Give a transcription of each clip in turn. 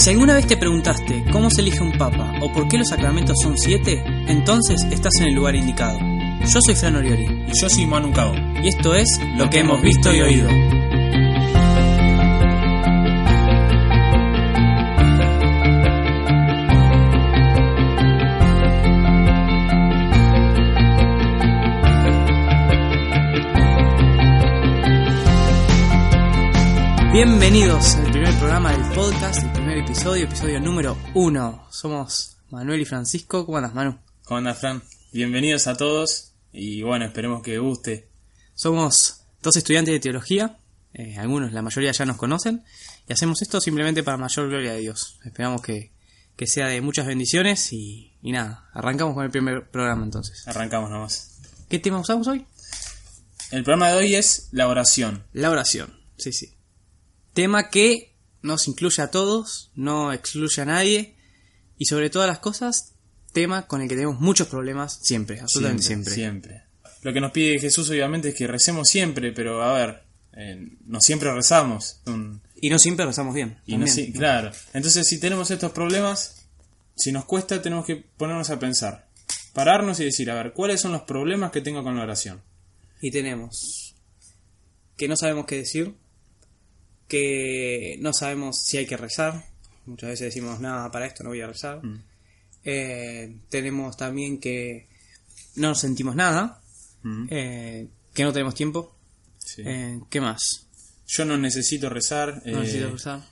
Si alguna vez te preguntaste cómo se elige un papa o por qué los sacramentos son siete, entonces estás en el lugar indicado. Yo soy Fran Oriori Y yo soy Manu Cao. y esto es Lo que hemos visto y oído. Bienvenidos al primer programa del podcast, el primer episodio, episodio número uno. Somos Manuel y Francisco. ¿Cómo andas, Manu? ¿Cómo andas, Fran? Bienvenidos a todos y bueno, esperemos que guste. Somos dos estudiantes de teología, eh, algunos, la mayoría ya nos conocen, y hacemos esto simplemente para mayor gloria de Dios. Esperamos que, que sea de muchas bendiciones y, y nada, arrancamos con el primer programa entonces. Arrancamos nomás. ¿Qué tema usamos hoy? El programa de hoy es la oración. La oración, sí, sí. Tema que nos incluye a todos, no excluye a nadie, y sobre todas las cosas, tema con el que tenemos muchos problemas siempre, absolutamente siempre. Siempre. Lo que nos pide Jesús obviamente es que recemos siempre, pero a ver, eh, no siempre rezamos. Un- Y no siempre rezamos bien. y no claro. Entonces si tenemos estos problemas, si nos cuesta tenemos que ponernos a pensar. Pararnos y decir, a ver, ¿cuáles son los problemas que tengo con la oración? Y tenemos que no sabemos qué decir, que no sabemos si hay que rezar. Muchas veces decimos, nada, para esto no voy a rezar. Mm. Eh, tenemos también que no sentimos nada, Mm, eh, que no tenemos tiempo. sí. Eh, ¿Qué más? Yo no necesito rezar. No necesito rezar.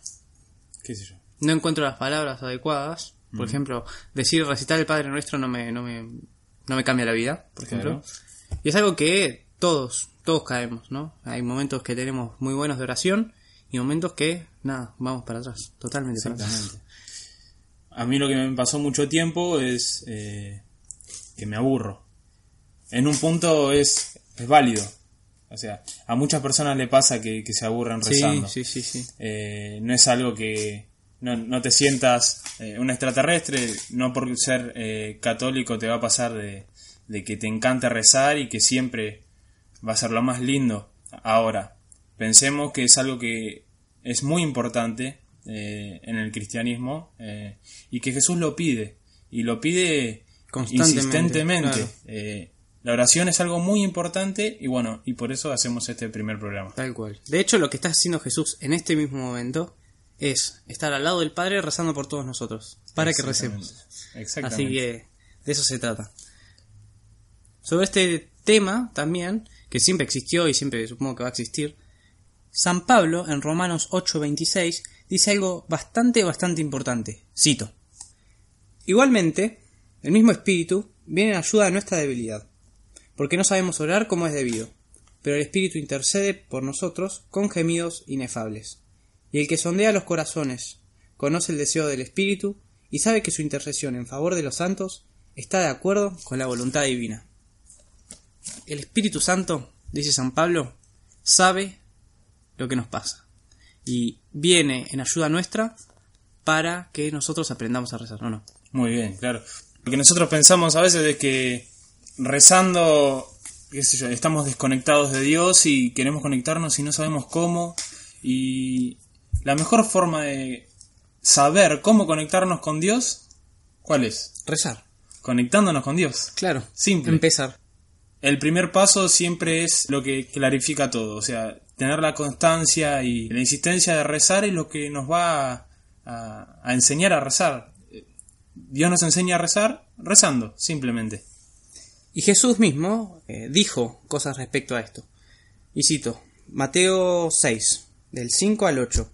¿Qué sé yo? No encuentro las palabras adecuadas. Por ejemplo, decir recitar el Padre Nuestro no me, no me, no me cambia la vida, por ejemplo. Claro. Y es algo que todos, todos caemos, ¿no? Hay momentos que tenemos muy buenos de oración y momentos que, nada, vamos para atrás, totalmente para atrás. A mí lo que me pasó mucho tiempo es eh, que me aburro. En un punto es, es válido. O sea, a muchas personas le pasa que, que se aburren Sí, rezando. sí, sí, sí. Eh, no es algo que no, no te sientas eh, un extraterrestre, no por ser eh, católico te va a pasar de, de que te encanta rezar y que siempre va a ser lo más lindo. Ahora, pensemos que es algo que es muy importante eh, en el cristianismo eh, y que Jesús lo pide y lo pide Constantemente, insistentemente. claro. Eh, la oración es algo muy importante y bueno, y por eso hacemos este primer programa. Tal cual. De hecho, lo que está haciendo Jesús en este mismo momento es estar al lado del Padre rezando por todos nosotros, para que recemos. Exactamente. Así que de eso se trata. Sobre este tema también, que siempre existió y siempre supongo que va a existir, San Pablo en Romanos 8:26 dice algo bastante, bastante importante. Cito. Igualmente, el mismo Espíritu viene en ayuda de nuestra debilidad, porque no sabemos orar como es debido, pero el Espíritu intercede por nosotros con gemidos inefables. Y el que sondea los corazones conoce el deseo del Espíritu y sabe que su intercesión en favor de los santos está de acuerdo con la voluntad divina. El Espíritu Santo, dice San Pablo, sabe lo que nos pasa y viene en ayuda nuestra para que nosotros aprendamos a rezar, ¿no? no? Muy bien, claro. Lo que nosotros pensamos a veces es que rezando, qué sé yo, estamos desconectados de Dios y queremos conectarnos y no sabemos cómo. Y la mejor forma de saber cómo conectarnos con Dios, ¿cuál es? Rezar. Conectándonos con Dios. Claro. Simple. Empezar. El primer paso siempre es lo que clarifica todo, o sea, tener la constancia y la insistencia de rezar es lo que nos va a, enseñar a rezar. Dios nos enseña a rezar rezando, simplemente. Y Jesús mismo eh, dijo cosas respecto a esto. Y cito, Mateo 6, del 5 al 8.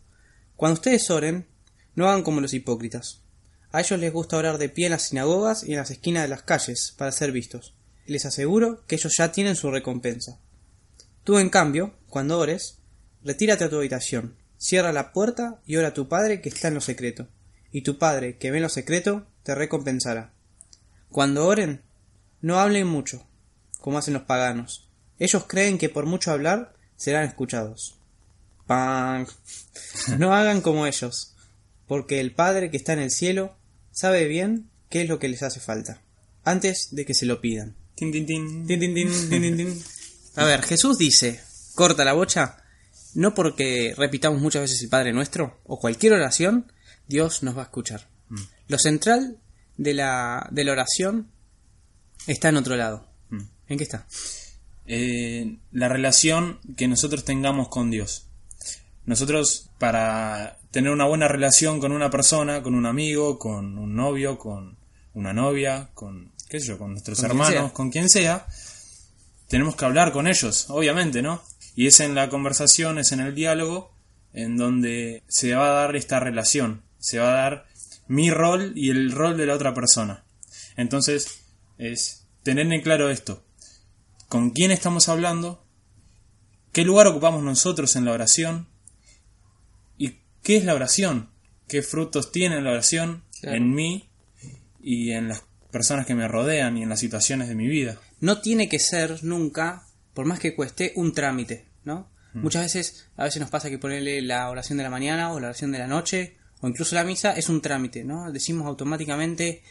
Cuando ustedes oren, no hagan como los hipócritas. A ellos les gusta orar de pie en las sinagogas y en las esquinas de las calles para ser vistos. Les aseguro que ellos ya tienen su recompensa. Tú, en cambio, cuando ores, retírate a tu habitación, cierra la puerta y ora a tu Padre que está en lo secreto. Y tu Padre que ve en lo secreto te recompensará. Cuando oren, no hablen mucho, como hacen los paganos. Ellos creen que por mucho hablar serán escuchados. ¡Pang! No hagan como ellos, porque el Padre que está en el cielo sabe bien qué es lo que les hace falta, antes de que se lo pidan. Tin, tin, tin. Tin, tin, tin, tin, tin, tin. A ver, Jesús dice, corta la bocha, no porque repitamos muchas veces el Padre Nuestro o cualquier oración, Dios nos va a escuchar. Lo central de la, de la oración está en otro lado. Mm. ¿En qué está? Eh, la relación que nosotros tengamos con Dios. Nosotros, para tener una buena relación con una persona, con un amigo, con un novio, con una novia, con, qué sé yo, con nuestros Con hermanos, con quien sea, tenemos que hablar con ellos, obviamente, ¿no? Y es en la conversación, es en el diálogo, en donde se va a dar esta relación, se va a dar mi rol y el rol de la otra persona. Entonces, es tener en claro esto, con quién estamos hablando, qué lugar ocupamos nosotros en la oración y qué es la oración, qué frutos tiene la oración Claro. en mí y en las personas que me rodean y en las situaciones de mi vida. no tiene que ser nunca, por más que cueste, un trámite, ¿no? Muchas veces, a veces nos pasa que ponerle la oración de la mañana o la oración de la noche o incluso la misa es un trámite, ¿no? Decimos automáticamente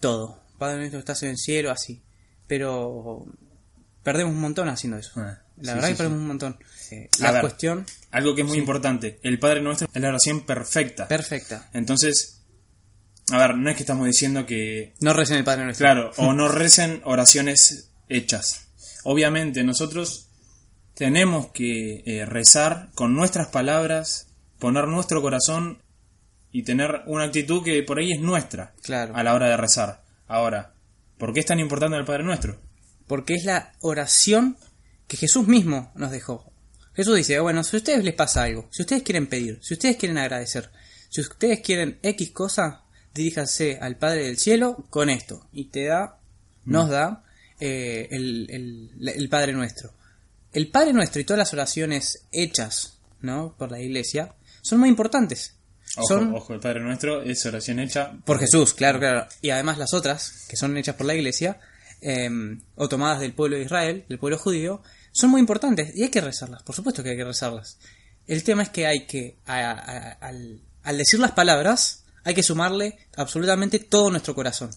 todo. Padre nuestro estás en el cielo, así. Pero perdemos un montón haciendo eso. Ah, la sí, verdad sí, que perdemos un montón. Eh, la ver. cuestión Algo que es muy importante, el Padre Nuestro es la oración perfecta. perfecta. Entonces, a ver, no es que estamos diciendo que No recen el Padre nuestro. Claro, o no recen oraciones hechas. Obviamente nosotros tenemos que eh, rezar con nuestras palabras, poner nuestro corazón y tener una actitud que por ahí es nuestra Claro. a la hora de rezar. Ahora, ¿por qué es tan importante el Padre Nuestro? Porque es la oración que Jesús mismo nos dejó. Jesús dice, bueno, si a ustedes les pasa algo, si ustedes quieren pedir, si ustedes quieren agradecer, si ustedes quieren X cosa, diríjanse al Padre del Cielo con esto. Y te da, nos da eh, el, el- el Padre Nuestro. El Padre Nuestro y todas las oraciones hechas ¿no? por la Iglesia son muy importantes. Ojo, son ojo, el Padre Nuestro es oración hecha por Jesús, claro, claro. Y además las otras, que son hechas por la iglesia, eh, o tomadas del pueblo de Israel, del pueblo judío, son muy importantes y hay que rezarlas, por supuesto que hay que rezarlas. El tema es que hay que, a- a- al, al decir las palabras, hay que sumarle absolutamente todo nuestro corazón.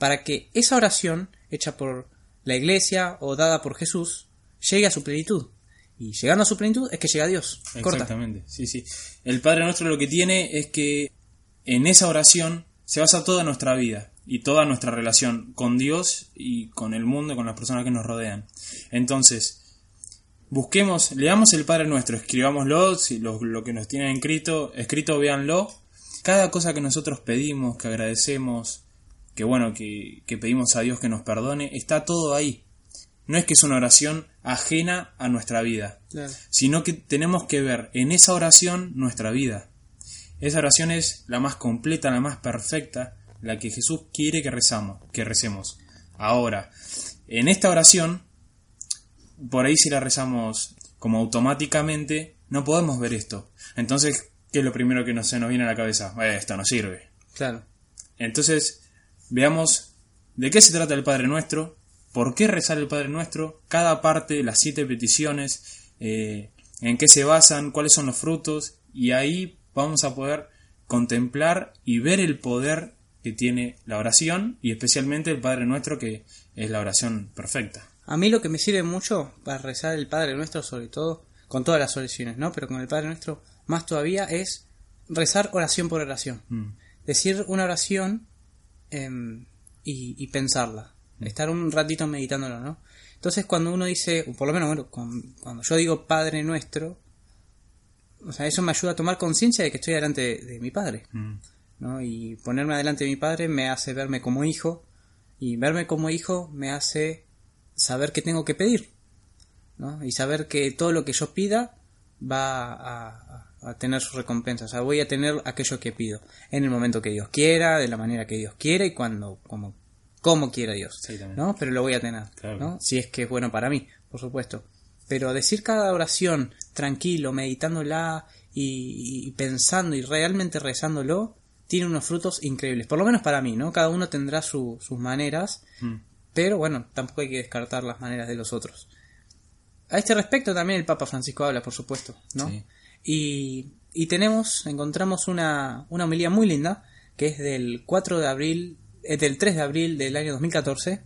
Para que esa oración, hecha por la iglesia o dada por Jesús, llegue a su plenitud. Y llegando a su plenitud es que llega a Dios. Corta. Exactamente, sí, sí. El Padre Nuestro lo que tiene es que en esa oración se basa toda nuestra vida y toda nuestra relación con Dios y con el mundo y con las personas que nos rodean. Entonces, busquemos, leamos el Padre Nuestro, escribámoslo, si lo, lo que nos tienen escrito, escrito, véanlo. Cada cosa que nosotros pedimos, que agradecemos, que bueno, que, que pedimos a Dios que nos perdone, está todo ahí. No es que es una oración ajena a nuestra vida Claro. sino que tenemos que ver en esa oración nuestra vida. Esa oración es la más completa, la más perfecta, la que Jesús quiere que rezamos, que recemos. Ahora, en esta oración, por ahí si la rezamos como automáticamente, no podemos ver esto. Entonces, ¿qué es lo primero que nos, se nos viene a la cabeza? Eh, esto no sirve. Claro. Entonces, veamos de qué se trata el Padre Nuestro, por qué rezar el Padre Nuestro, cada parte, las siete peticiones, eh, en qué se basan, cuáles son los frutos, y ahí vamos a poder contemplar y ver el poder que tiene la oración, y especialmente el Padre Nuestro, que es la oración perfecta. A mí lo que me sirve mucho para rezar el Padre Nuestro, sobre todo, con todas las oraciones, ¿no? Pero con el Padre Nuestro más todavía, es rezar oración por oración. Mm. Decir una oración em, y, y pensarla. Estar un ratito meditándolo, ¿no? Entonces cuando uno dice, o por lo menos, bueno, cuando, cuando yo digo Padre Nuestro, o sea, eso me ayuda a tomar conciencia de que estoy delante de, de mi Padre. Mm. ¿no? Y ponerme adelante de mi padre me hace verme como hijo y verme como hijo me hace saber que tengo que pedir, ¿no? Y saber que todo lo que yo pida va a, a- tener su recompensa, o sea, voy a tener aquello que pido en el momento que Dios quiera, de la manera que Dios quiera y cuando como como quiera Dios. ¿no? Pero lo voy a tener, Claro. ¿no? Si es que es bueno para mí, por supuesto. Pero decir cada oración tranquilo, meditándola y, y pensando y realmente rezándolo, tiene unos frutos increíbles. Por lo menos para mí, ¿no? Cada uno tendrá su- sus maneras, Mm. pero bueno, tampoco hay que descartar las maneras de los otros. A este respecto también el Papa Francisco habla, por supuesto, ¿no? Sí. Y, y tenemos, encontramos una, una homilía muy linda, que es del 4 de abril, eh, del 3 de abril del año 2014,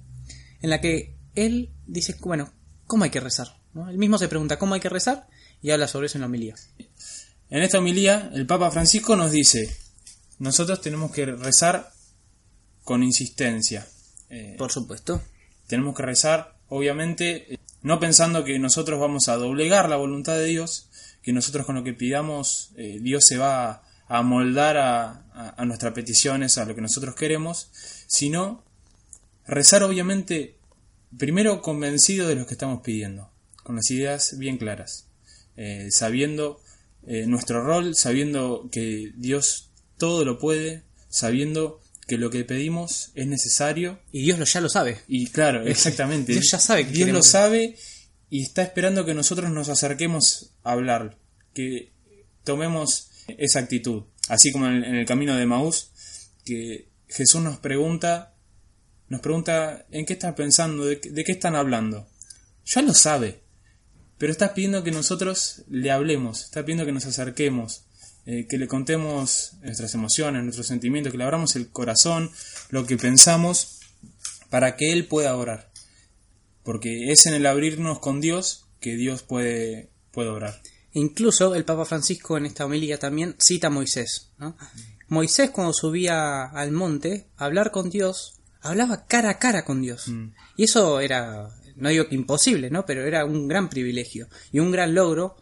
en la que él dice, bueno, ¿cómo hay que rezar? ¿no? Él mismo se pregunta cómo hay que rezar y habla sobre eso en la homilía. En esta homilía, el Papa Francisco nos dice, nosotros tenemos que rezar con insistencia. Eh, Por supuesto. tenemos que rezar, obviamente, eh, no pensando que nosotros vamos a doblegar la voluntad de Dios, que nosotros con lo que pidamos eh, Dios se va a, moldar a, a- a nuestras peticiones, a lo que nosotros queremos, sino rezar obviamente primero convencido de lo que estamos pidiendo, con las ideas bien claras, eh, sabiendo eh, nuestro rol, sabiendo que Dios todo lo puede, sabiendo que lo que pedimos es necesario Y Dios lo, ya lo sabe. y claro, exactamente. Dios ya sabe que Dios lo sabe y está esperando que nosotros nos acerquemos a hablar, que tomemos esa actitud. Así como en, el camino de Maús, que Jesús nos pregunta, nos pregunta en qué estás pensando, de, qué- de qué están hablando. Ya lo sabe, pero está pidiendo que nosotros le hablemos, está pidiendo que nos acerquemos, eh, que le contemos nuestras emociones, nuestros sentimientos, que le abramos el corazón, lo que pensamos, para que Él pueda orar. Porque es en el abrirnos con Dios que Dios puede, puede orar. Incluso el Papa Francisco en esta homilía también cita a Moisés. ¿no? Moisés cuando subía al monte a hablar con Dios, hablaba cara a cara con Dios. Y eso era, no digo que imposible, ¿no? pero era un gran privilegio y un gran logro,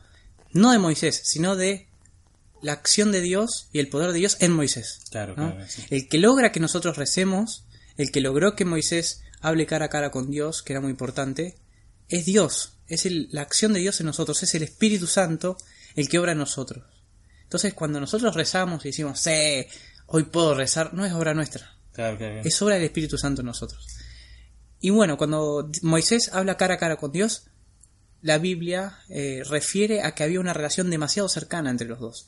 no de Moisés, sino de la acción de Dios y el poder de Dios en Moisés. Claro, ¿no? claro, sí. El que logra que nosotros recemos, el que logró que Moisés hable cara a cara con Dios, que era muy importante, es Dios, es el- la acción de Dios en nosotros, es el Espíritu Santo el que obra en nosotros. Entonces, cuando nosotros rezamos y decimos, sí, hoy puedo rezar, no es obra nuestra, Claro, claro. es obra del Espíritu Santo en nosotros. Y bueno, cuando Moisés habla cara a cara con Dios, la Biblia eh, refiere a que había una relación demasiado cercana entre los dos.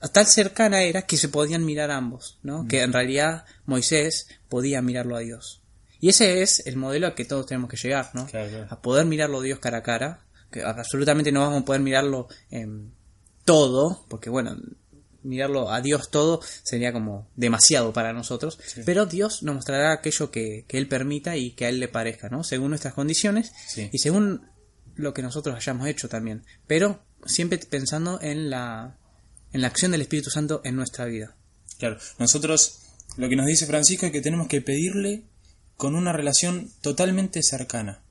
A Tal cercana era que se podían mirar ambos, ¿no? Que en realidad Moisés podía mirarlo a Dios. Y ese es el modelo al que todos tenemos que llegar, ¿no? Claro, claro. A poder mirarlo a Dios cara a cara, que absolutamente no vamos a poder mirarlo en todo, porque bueno, mirarlo a Dios todo sería como demasiado para nosotros, pero Dios nos mostrará aquello que, que Él permita y que a Él le parezca, ¿no? Según nuestras condiciones Sí. y según lo que nosotros hayamos hecho también, pero siempre pensando en la, en la acción del Espíritu Santo en nuestra vida. Claro, nosotros lo que nos dice Francisco es que tenemos que pedirle con una relación totalmente cercana.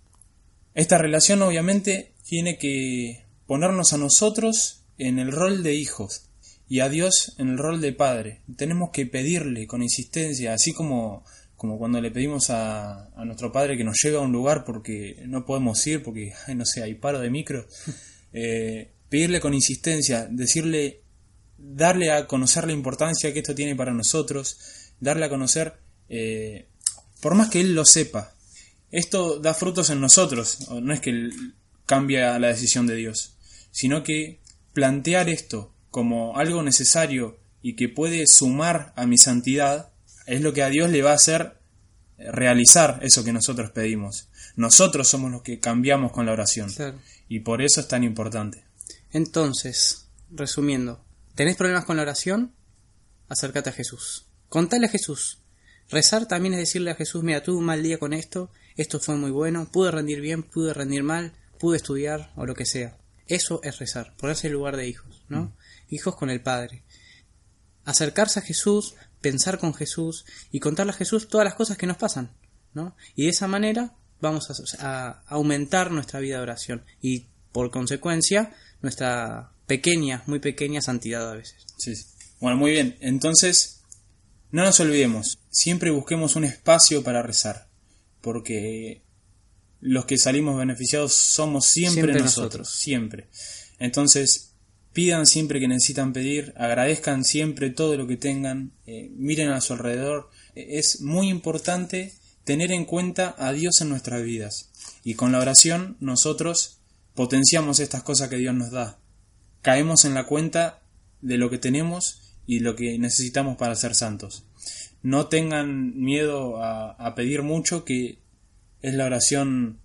Esta relación obviamente tiene que ponernos a nosotros en el rol de hijos y a Dios en el rol de padre. Tenemos que pedirle con insistencia, así como, como cuando le pedimos a, a nuestro padre que nos lleve a un lugar porque no podemos ir, porque, ay, no sé, hay paro de micro. Eh, pedirle con insistencia, decirle darle a conocer la importancia que esto tiene para nosotros, darle a conocer, eh, por más que él lo sepa, esto da frutos en nosotros, no es que él cambia la decisión de Dios, sino que plantear esto como algo necesario y que puede sumar a mi santidad, es lo que a Dios le va a hacer eh, realizar eso que nosotros pedimos. Nosotros somos los que cambiamos con la oración. Claro. Y por eso es tan importante. Entonces, resumiendo, ¿tenés problemas con la oración? Acércate a Jesús. Contale a Jesús. Rezar también es decirle a Jesús, mira, tuve un mal día con esto, esto fue muy bueno, pude rendir bien, pude rendir mal, pude estudiar o lo que sea. Eso es rezar, ponerse en lugar de hijos, ¿no? Hijos con el Padre. Acercarse a Jesús, pensar con Jesús y contarle a Jesús todas las cosas que nos pasan, ¿no? Y de esa manera vamos a, a aumentar nuestra vida de oración y por consecuencia nuestra pequeña, muy pequeña santidad a veces. Sí. Bueno, muy bien. Entonces, no nos olvidemos. Siempre busquemos un espacio para rezar. Porque los que salimos beneficiados somos siempre, Siempre nosotros, nosotros. Siempre. Entonces, pidan siempre que necesitan pedir. Agradezcan siempre todo lo que tengan. eh, miren a su alrededor. Eh, Es muy importante tener en cuenta a Dios en nuestras vidas. Y con la oración nosotros potenciamos estas cosas que Dios nos da caemos en la cuenta de lo que tenemos y lo que necesitamos para ser santos. No tengan miedo a, a pedir mucho, que es la oración.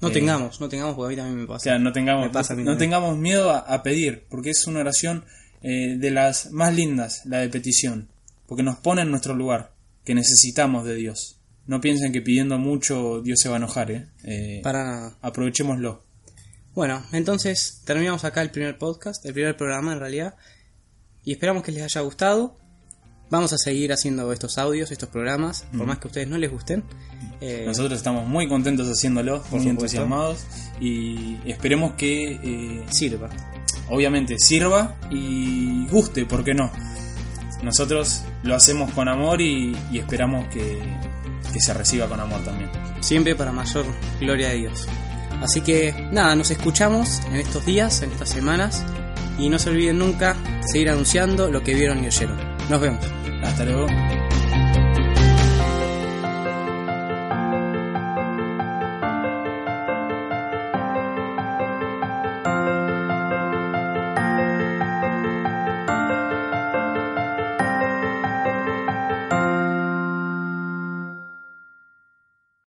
No Eh, tengamos, no tengamos, porque a mí también me pasa. no tengamos, pasa no tengamos miedo a, a pedir, porque es una oración eh, de las más lindas, la de petición, porque nos pone en nuestro lugar, que necesitamos de Dios. No piensen que pidiendo mucho Dios se va a enojar, ¿eh? Eh, Para nada. aprovechémoslo. Bueno, entonces terminamos acá el primer podcast, el primer programa en realidad, y esperamos que les haya gustado. Vamos a seguir haciendo estos audios, estos programas, por más que a ustedes no les gusten. Eh, Nosotros estamos muy contentos haciéndolo, Por muy supuesto. entusiasmados y esperemos que eh, sirva. obviamente sirva y guste, ¿por qué no? Nosotros lo hacemos con amor y, y esperamos que, que se reciba con amor también. Siempre para mayor gloria de Dios. Así que nada, nos escuchamos en estos días, en estas semanas. Y no se olviden nunca seguir anunciando lo que vieron y oyeron. Nos vemos. Hasta luego.